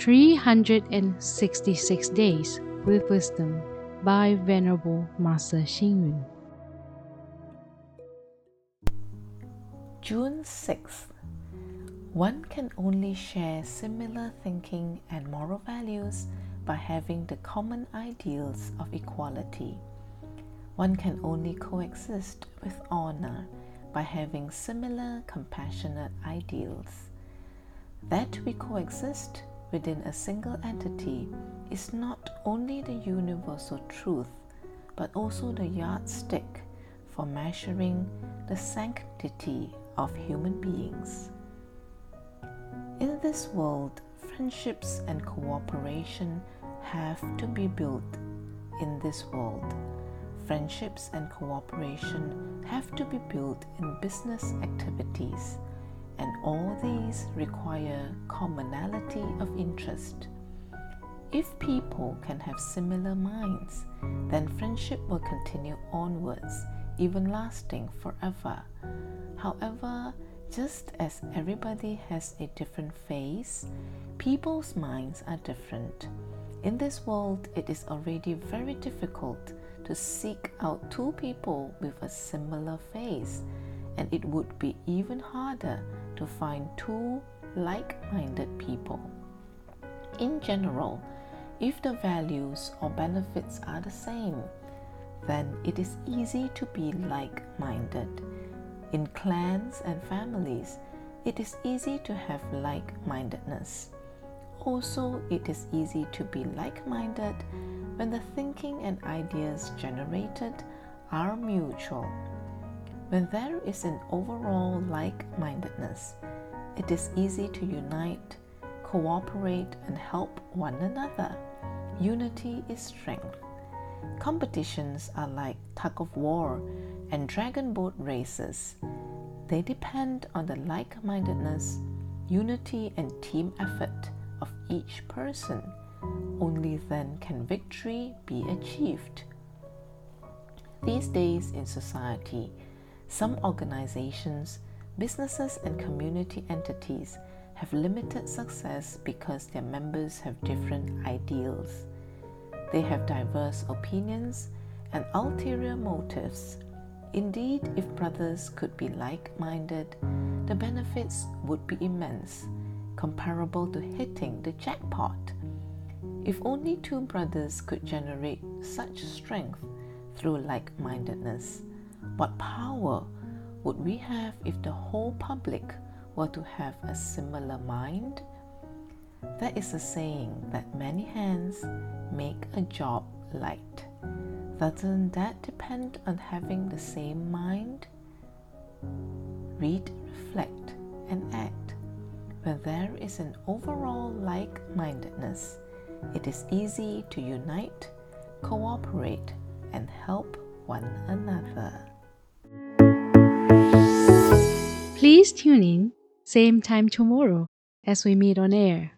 366 Days with Wisdom by Venerable Master Hsing. June 6th. One can only share similar thinking and moral values by having the common ideals of equality. One can only coexist with honor by having similar compassionate ideals. That we coexist within a single entity is not only the universal truth, but also the yardstick for measuring the sanctity of human beings. In this world, friendships and cooperation have to be built in this world. Friendships and cooperation have to be built in business activities and all these require commonality of interest. If people can have similar minds, then friendship will continue onwards, even lasting forever. However, just as everybody has a different face, people's minds are different. In this world, it is already very difficult to seek out two people with a similar face, and it would be even harder to find two like minded people. In general, if the values or benefits are the same, then it is easy to be like minded. In clans and families, it is easy to have like mindedness. Also, it is easy to be like minded when the thinking and ideas generated are mutual. When there is an overall like mindedness, it is easy to unite, cooperate, and help one another. Unity is strength. Competitions are like tug of war and dragon boat races. They depend on the like mindedness, unity, and team effort of each person. Only then can victory be achieved. These days in society, some organizations, businesses, and community entities have limited success because their members have different ideals. They have diverse opinions and ulterior motives. Indeed, if brothers could be like minded, the benefits would be immense, comparable to hitting the jackpot. If only two brothers could generate such strength through like mindedness, what power would we have if the whole public were to have a similar mind? There is a saying that many hands make a job light. Doesn't that depend on having the same mind? Read, reflect, and act. When there is an overall like mindedness, it is easy to unite, cooperate, and help one another. Please tune in, same time tomorrow as we meet on air.